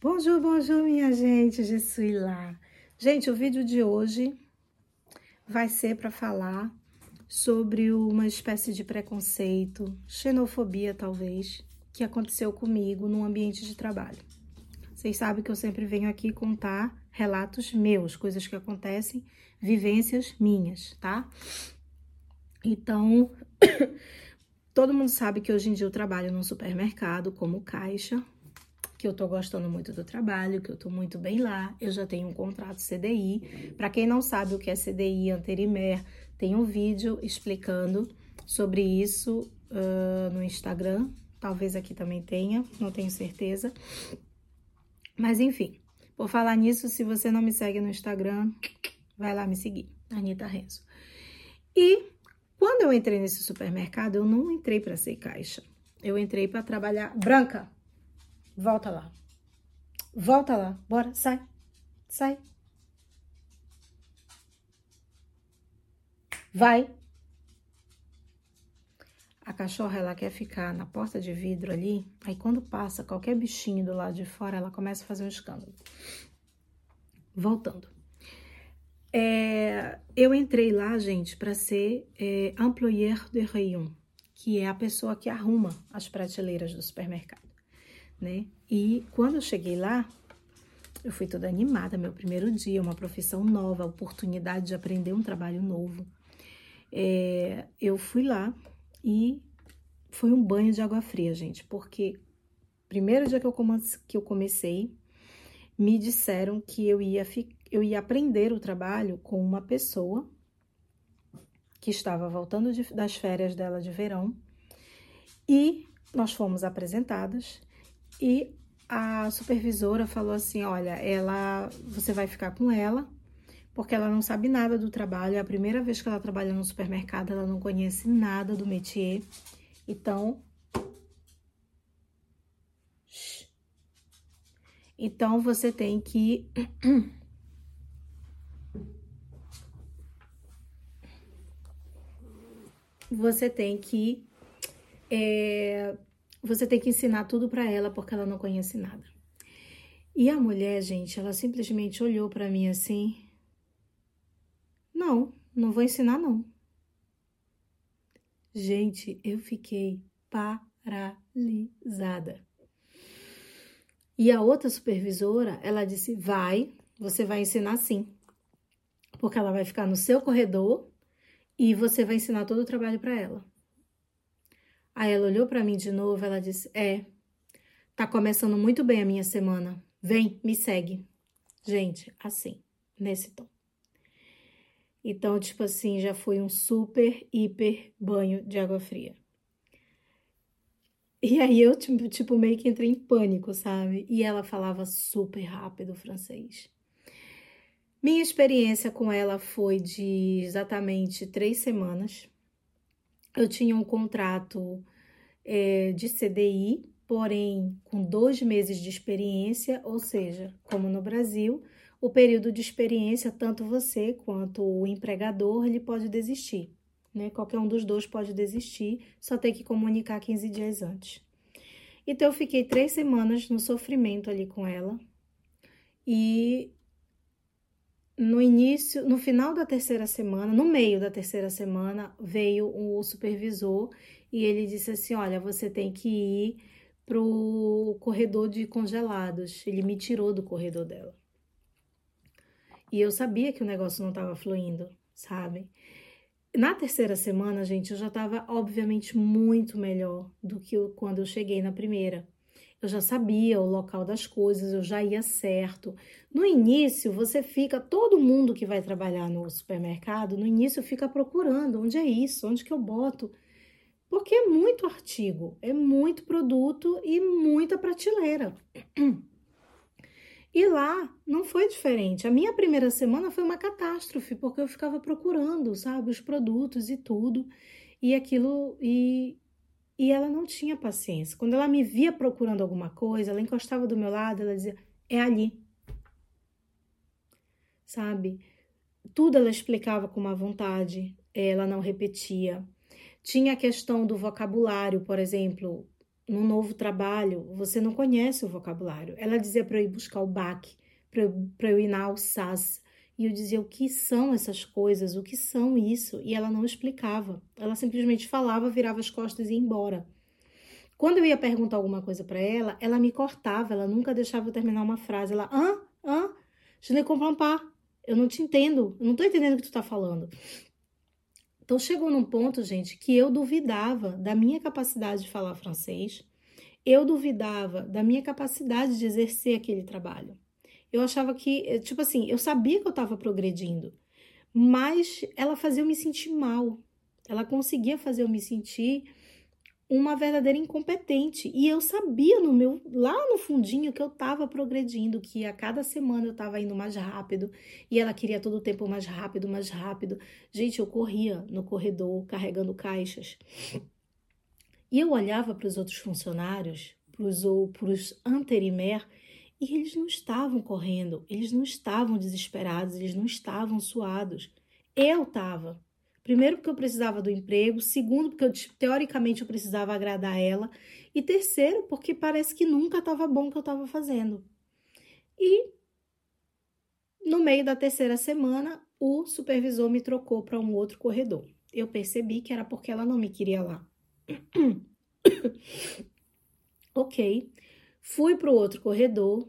Bonjour, bonjour, minha gente, je suis. Gente, o vídeo de hoje vai ser para falar sobre uma espécie de preconceito, xenofobia talvez, que aconteceu comigo no ambiente de trabalho. Vocês sabem que eu sempre venho aqui contar relatos meus, coisas que acontecem, vivências minhas, tá? Então, todo mundo sabe que hoje em dia eu trabalho num supermercado como caixa, que eu tô gostando muito do trabalho, que eu tô muito bem lá. Eu já tenho um contrato CDI. Para quem não sabe o que é CDI, Anterimer, tem um vídeo explicando sobre isso uh, no Instagram. Talvez aqui também tenha, não tenho certeza. Mas enfim, por falar nisso, se você não me segue no Instagram, vai lá me seguir, Anitta Renzo. E quando eu entrei nesse supermercado, eu não entrei para ser caixa. Eu entrei para trabalhar. Branca, Volta lá. Volta lá. Bora, sai. Sai. Vai. A cachorra, ela quer ficar na porta de vidro ali. Aí, quando passa qualquer bichinho do lado de fora, ela começa a fazer um escândalo. Voltando. É, eu entrei lá, gente, para ser é, employeur de rayon, que é a pessoa que arruma as prateleiras do supermercado né? E quando eu cheguei lá, eu fui toda animada, meu primeiro dia, uma profissão nova, oportunidade de aprender um trabalho novo. É, eu fui lá e foi um banho de água fria, gente, porque primeiro dia que eu, que eu comecei, me disseram que eu ia, eu ia aprender o trabalho com uma pessoa que estava voltando de, das férias dela de verão e nós fomos apresentadas e a supervisora falou assim: olha, ela, você vai ficar com ela, porque ela não sabe nada do trabalho, é a primeira vez que ela trabalha no supermercado, ela não conhece nada do métier. Então, então você tem que você tem que é, você tem que ensinar tudo para ela porque ela não conhece nada. E a mulher, gente, ela simplesmente olhou para mim assim: Não, não vou ensinar não. Gente, eu fiquei paralisada. E a outra supervisora, ela disse: Vai, você vai ensinar sim. Porque ela vai ficar no seu corredor e você vai ensinar todo o trabalho para ela. Aí ela olhou para mim de novo, ela disse: "É, tá começando muito bem a minha semana. Vem, me segue". Gente, assim, nesse tom. Então, tipo assim, já foi um super, hiper banho de água fria. E aí eu, tipo, tipo, meio que entrei em pânico, sabe? E ela falava super rápido francês. Minha experiência com ela foi de exatamente três semanas. Eu tinha um contrato é, de CDI, porém com dois meses de experiência, ou seja, como no Brasil, o período de experiência, tanto você quanto o empregador, ele pode desistir. Né? Qualquer um dos dois pode desistir, só tem que comunicar 15 dias antes. Então, eu fiquei três semanas no sofrimento ali com ela. E no início, no final da terceira semana, no meio da terceira semana, veio o supervisor e ele disse assim: Olha, você tem que ir pro corredor de congelados. Ele me tirou do corredor dela. E eu sabia que o negócio não estava fluindo, sabe? Na terceira semana, gente, eu já estava obviamente muito melhor do que quando eu cheguei na primeira eu já sabia o local das coisas, eu já ia certo. No início, você fica, todo mundo que vai trabalhar no supermercado, no início fica procurando onde é isso, onde que eu boto. Porque é muito artigo, é muito produto e muita prateleira. E lá não foi diferente. A minha primeira semana foi uma catástrofe, porque eu ficava procurando, sabe, os produtos e tudo. E aquilo e e ela não tinha paciência. Quando ela me via procurando alguma coisa, ela encostava do meu lado, ela dizia: "É ali". Sabe? Tudo ela explicava com uma vontade, ela não repetia. Tinha a questão do vocabulário, por exemplo, no novo trabalho, você não conhece o vocabulário. Ela dizia para eu ir buscar o baque, para eu, eu ir na Alsácia. E eu dizia o que são essas coisas, o que são isso, e ela não explicava. Ela simplesmente falava, virava as costas e ia embora. Quando eu ia perguntar alguma coisa para ela, ela me cortava, ela nunca deixava eu terminar uma frase. Ela, hã? Hã? Je ne comprends pas. Eu não te entendo, eu não tô entendendo o que tu tá falando. Então chegou num ponto, gente, que eu duvidava da minha capacidade de falar francês, eu duvidava da minha capacidade de exercer aquele trabalho. Eu achava que, eh, tipo assim, eu sabia que eu estava progredindo, mas ela fazia eu me sentir mal. Ela conseguia fazer eu me sentir uma verdadeira incompetente. E eu sabia no meu lá no fundinho que eu estava progredindo, que a cada semana eu estava indo mais rápido, e ela queria todo o tempo mais rápido, mais rápido. Gente, eu corria no corredor carregando caixas. E eu olhava para os outros funcionários, para os anterimer, e eles não estavam correndo, eles não estavam desesperados, eles não estavam suados. Eu estava. Primeiro, porque eu precisava do emprego. Segundo, porque eu, teoricamente eu precisava agradar ela. E terceiro, porque parece que nunca estava bom o que eu estava fazendo. E no meio da terceira semana, o supervisor me trocou para um outro corredor. Eu percebi que era porque ela não me queria lá. ok. Fui para o outro corredor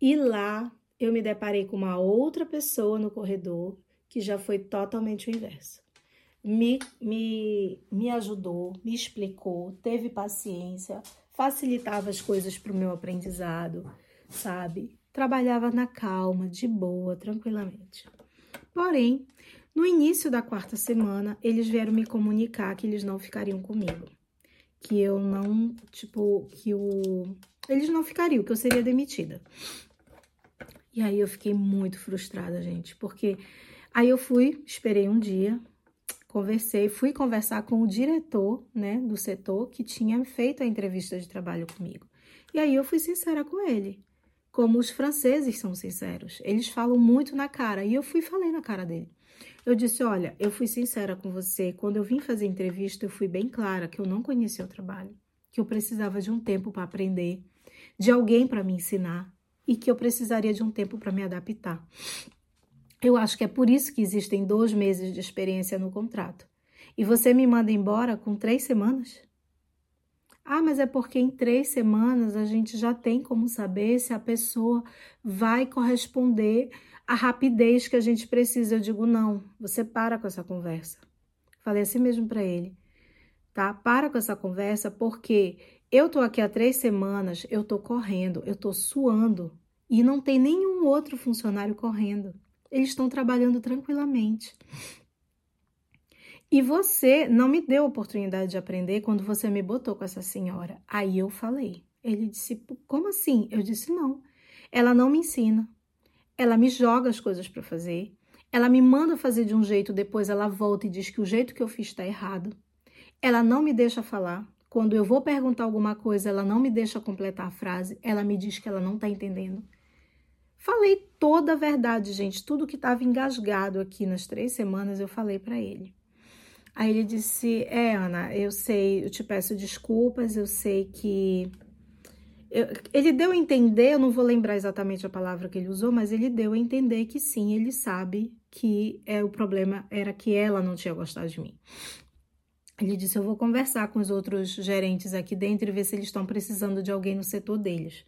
e lá eu me deparei com uma outra pessoa no corredor que já foi totalmente o inverso. Me, me, me ajudou, me explicou, teve paciência, facilitava as coisas para o meu aprendizado, sabe? Trabalhava na calma, de boa, tranquilamente. Porém, no início da quarta semana, eles vieram me comunicar que eles não ficariam comigo. Que eu não, tipo, que o. Eles não ficariam, que eu seria demitida. E aí eu fiquei muito frustrada, gente, porque Aí eu fui, esperei um dia, conversei, fui conversar com o diretor, né, do setor que tinha feito a entrevista de trabalho comigo. E aí eu fui sincera com ele, como os franceses são sinceros. Eles falam muito na cara e eu fui falei na cara dele. Eu disse: "Olha, eu fui sincera com você. Quando eu vim fazer entrevista, eu fui bem clara que eu não conhecia o trabalho, que eu precisava de um tempo para aprender, de alguém para me ensinar e que eu precisaria de um tempo para me adaptar. Eu acho que é por isso que existem dois meses de experiência no contrato. E você me manda embora com três semanas? Ah, mas é porque em três semanas a gente já tem como saber se a pessoa vai corresponder à rapidez que a gente precisa. Eu digo, não, você para com essa conversa. Falei assim mesmo para ele, tá? Para com essa conversa porque eu tô aqui há três semanas, eu tô correndo, eu tô suando e não tem nenhum outro funcionário correndo. Eles estão trabalhando tranquilamente. E você não me deu oportunidade de aprender quando você me botou com essa senhora. Aí eu falei. Ele disse: Como assim? Eu disse: Não. Ela não me ensina. Ela me joga as coisas para fazer. Ela me manda fazer de um jeito, depois ela volta e diz que o jeito que eu fiz está errado. Ela não me deixa falar. Quando eu vou perguntar alguma coisa, ela não me deixa completar a frase. Ela me diz que ela não está entendendo. Falei toda a verdade, gente. Tudo que estava engasgado aqui nas três semanas eu falei para ele. Aí ele disse: É, Ana, eu sei, eu te peço desculpas, eu sei que. Eu... ele deu a entender, eu não vou lembrar exatamente a palavra que ele usou, mas ele deu a entender que sim, ele sabe que é o problema era que ela não tinha gostado de mim. Ele disse: Eu vou conversar com os outros gerentes aqui dentro e ver se eles estão precisando de alguém no setor deles.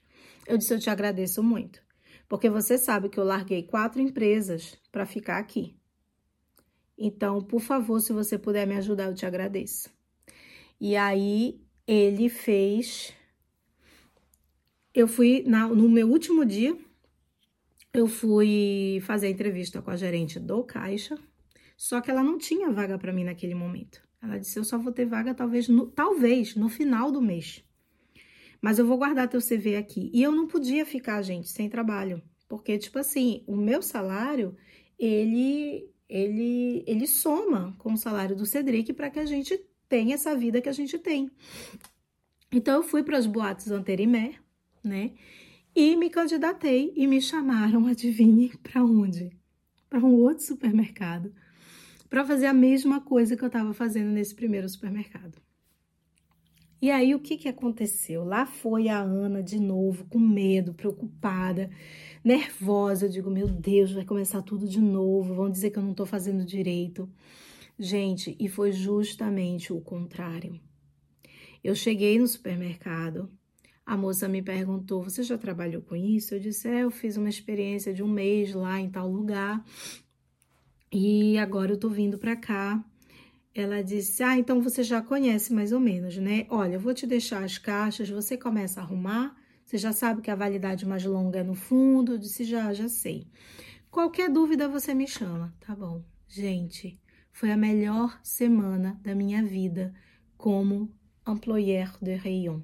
Eu disse: Eu te agradeço muito porque você sabe que eu larguei quatro empresas para ficar aqui. Então, por favor, se você puder me ajudar, eu te agradeço. E aí ele fez. Eu fui na, no meu último dia, eu fui fazer a entrevista com a gerente do Caixa, só que ela não tinha vaga para mim naquele momento. Ela disse: "Eu só vou ter vaga talvez no, talvez no final do mês" mas eu vou guardar teu CV aqui. E eu não podia ficar, gente, sem trabalho, porque tipo assim, o meu salário, ele ele ele soma com o salário do Cedric para que a gente tenha essa vida que a gente tem. Então eu fui para as boates Anterimé, né? E me candidatei e me chamaram, adivinhe, para onde? Para um outro supermercado, para fazer a mesma coisa que eu estava fazendo nesse primeiro supermercado. E aí o que, que aconteceu? Lá foi a Ana de novo, com medo, preocupada, nervosa. Eu digo, meu Deus, vai começar tudo de novo, vão dizer que eu não estou fazendo direito. Gente, e foi justamente o contrário. Eu cheguei no supermercado, a moça me perguntou: Você já trabalhou com isso? Eu disse: É, eu fiz uma experiência de um mês lá em tal lugar e agora eu tô vindo para cá. Ela disse: Ah, então você já conhece mais ou menos, né? Olha, eu vou te deixar as caixas, você começa a arrumar. Você já sabe que a validade mais longa é no fundo. Eu disse: Já, já sei. Qualquer dúvida você me chama, tá bom? Gente, foi a melhor semana da minha vida como employeur de rayon.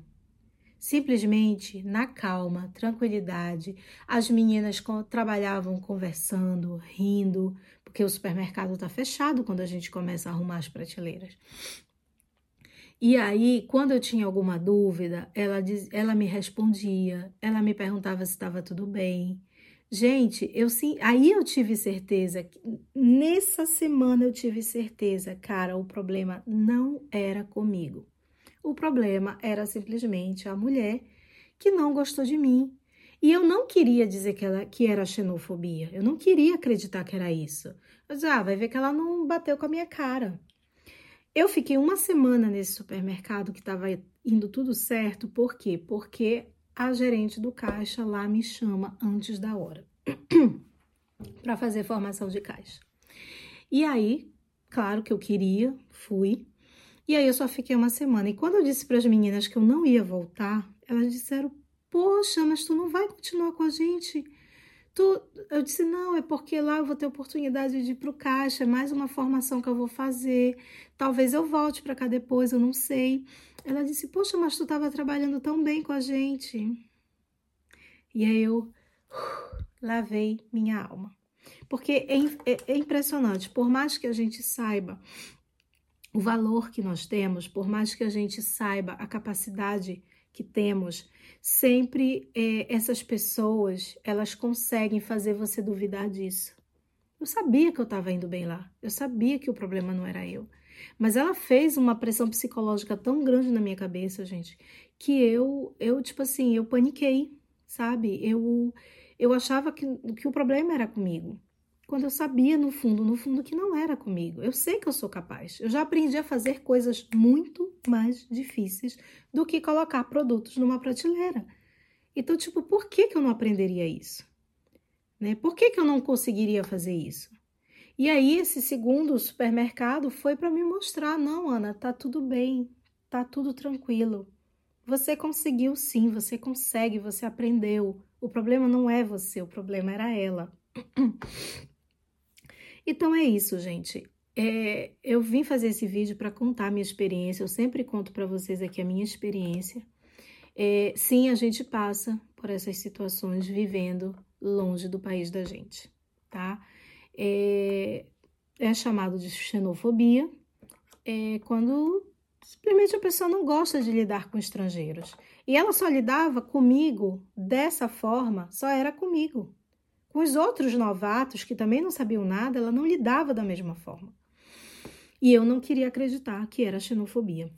Simplesmente na calma, tranquilidade, as meninas trabalhavam conversando, rindo, porque o supermercado está fechado quando a gente começa a arrumar as prateleiras. E aí, quando eu tinha alguma dúvida, ela, diz, ela me respondia, ela me perguntava se estava tudo bem. Gente, eu sim, aí eu tive certeza, nessa semana eu tive certeza, cara, o problema não era comigo. O problema era simplesmente a mulher que não gostou de mim. E eu não queria dizer que, ela, que era xenofobia. Eu não queria acreditar que era isso. Disse, ah, vai ver que ela não bateu com a minha cara. Eu fiquei uma semana nesse supermercado que estava indo tudo certo. Por quê? Porque a gerente do caixa lá me chama antes da hora para fazer formação de caixa. E aí, claro que eu queria, fui. E aí eu só fiquei uma semana. E quando eu disse para as meninas que eu não ia voltar, elas disseram: Poxa, mas tu não vai continuar com a gente? Tu... Eu disse: Não, é porque lá eu vou ter oportunidade de ir para o caixa, é mais uma formação que eu vou fazer. Talvez eu volte para cá depois, eu não sei. Ela disse: Poxa, mas tu estava trabalhando tão bem com a gente. E aí eu uh, lavei minha alma. Porque é, é, é impressionante, por mais que a gente saiba o valor que nós temos, por mais que a gente saiba a capacidade que temos, sempre é, essas pessoas elas conseguem fazer você duvidar disso. Eu sabia que eu estava indo bem lá, eu sabia que o problema não era eu, mas ela fez uma pressão psicológica tão grande na minha cabeça, gente, que eu, eu tipo assim, eu paniquei, sabe? Eu, eu achava que, que o problema era comigo quando eu sabia no fundo, no fundo, que não era comigo. Eu sei que eu sou capaz. Eu já aprendi a fazer coisas muito mais difíceis do que colocar produtos numa prateleira. Então, tipo, por que, que eu não aprenderia isso? Né? Por que, que eu não conseguiria fazer isso? E aí, esse segundo supermercado foi para me mostrar: não, Ana, tá tudo bem, tá tudo tranquilo. Você conseguiu sim, você consegue, você aprendeu. O problema não é você, o problema era ela. Então é isso, gente. É, eu vim fazer esse vídeo para contar a minha experiência. Eu sempre conto para vocês aqui a minha experiência. É, sim, a gente passa por essas situações vivendo longe do país da gente, tá? É, é chamado de xenofobia é quando simplesmente a pessoa não gosta de lidar com estrangeiros. E ela só lidava comigo dessa forma, só era comigo. Com os outros novatos, que também não sabiam nada, ela não lidava da mesma forma. E eu não queria acreditar que era xenofobia.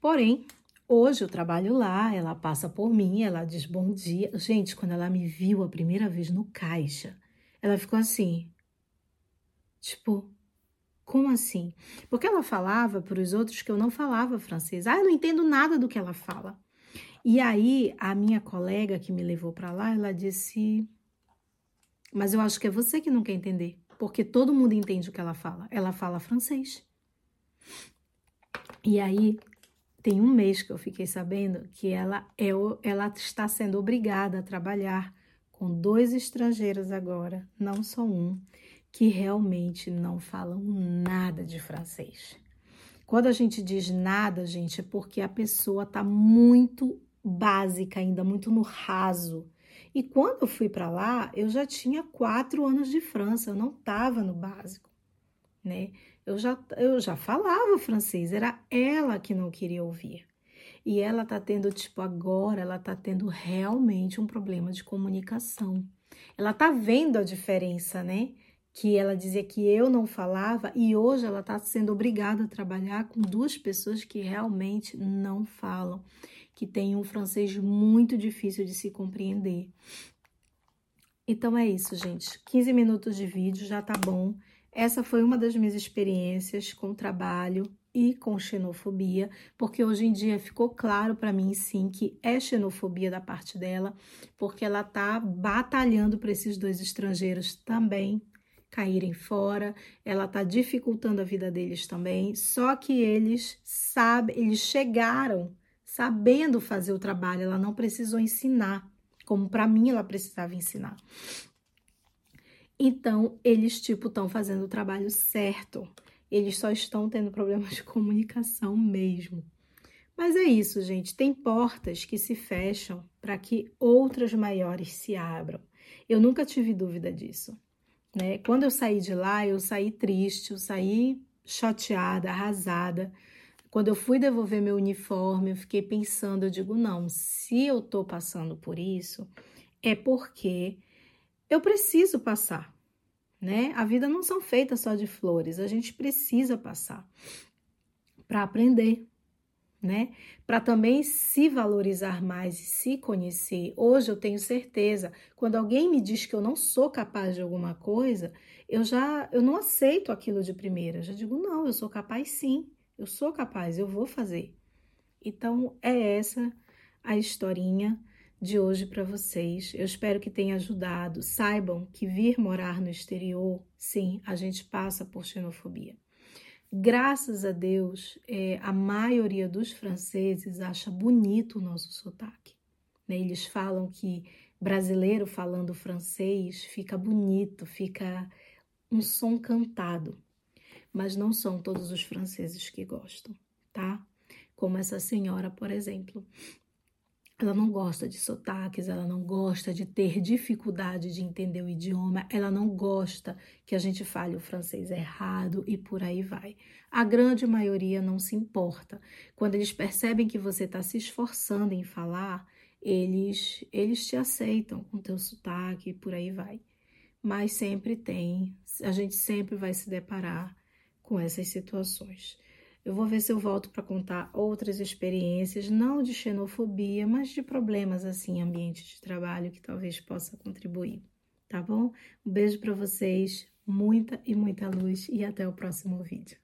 Porém, hoje eu trabalho lá, ela passa por mim, ela diz bom dia. Gente, quando ela me viu a primeira vez no caixa, ela ficou assim, tipo, como assim? Porque ela falava para os outros que eu não falava francês. Ah, eu não entendo nada do que ela fala. E aí, a minha colega que me levou para lá, ela disse: Mas eu acho que é você que não quer entender, porque todo mundo entende o que ela fala. Ela fala francês. E aí, tem um mês que eu fiquei sabendo que ela, é, ela está sendo obrigada a trabalhar com dois estrangeiros agora, não só um, que realmente não falam nada de francês. Quando a gente diz nada, gente, é porque a pessoa está muito básica ainda, muito no raso. E quando eu fui para lá, eu já tinha quatro anos de França, eu não estava no básico, né? Eu já, eu já falava francês, era ela que não queria ouvir. E ela tá tendo, tipo, agora ela tá tendo realmente um problema de comunicação. Ela tá vendo a diferença, né? que ela dizia que eu não falava e hoje ela está sendo obrigada a trabalhar com duas pessoas que realmente não falam, que têm um francês muito difícil de se compreender. Então é isso, gente. 15 minutos de vídeo já tá bom. Essa foi uma das minhas experiências com trabalho e com xenofobia, porque hoje em dia ficou claro para mim sim que é xenofobia da parte dela, porque ela tá batalhando para esses dois estrangeiros também caírem fora, ela tá dificultando a vida deles também, só que eles sabem, eles chegaram sabendo fazer o trabalho, ela não precisou ensinar, como para mim ela precisava ensinar. Então, eles, tipo, estão fazendo o trabalho certo. Eles só estão tendo problemas de comunicação mesmo. Mas é isso, gente. Tem portas que se fecham para que outras maiores se abram. Eu nunca tive dúvida disso. Né? Quando eu saí de lá, eu saí triste, eu saí chateada, arrasada. Quando eu fui devolver meu uniforme, eu fiquei pensando, eu digo, não, se eu tô passando por isso, é porque eu preciso passar, né? A vida não são feitas só de flores, a gente precisa passar para aprender, né? Para também se valorizar mais e se conhecer. Hoje eu tenho certeza, quando alguém me diz que eu não sou capaz de alguma coisa, eu já eu não aceito aquilo de primeira. Eu já digo não, eu sou capaz sim. Eu sou capaz, eu vou fazer. Então é essa a historinha de hoje para vocês. Eu espero que tenha ajudado. Saibam que vir morar no exterior, sim, a gente passa por xenofobia. Graças a Deus, é, a maioria dos franceses acha bonito o nosso sotaque. Né? Eles falam que brasileiro falando francês fica bonito, fica um som cantado. Mas não são todos os franceses que gostam, tá? Como essa senhora, por exemplo. Ela não gosta de sotaques, ela não gosta de ter dificuldade de entender o idioma, ela não gosta que a gente fale o francês errado e por aí vai. A grande maioria não se importa. Quando eles percebem que você está se esforçando em falar, eles, eles te aceitam com teu sotaque e por aí vai. Mas sempre tem, a gente sempre vai se deparar com essas situações. Eu vou ver se eu volto para contar outras experiências, não de xenofobia, mas de problemas assim, ambiente de trabalho que talvez possa contribuir. Tá bom? Um beijo para vocês, muita e muita luz e até o próximo vídeo.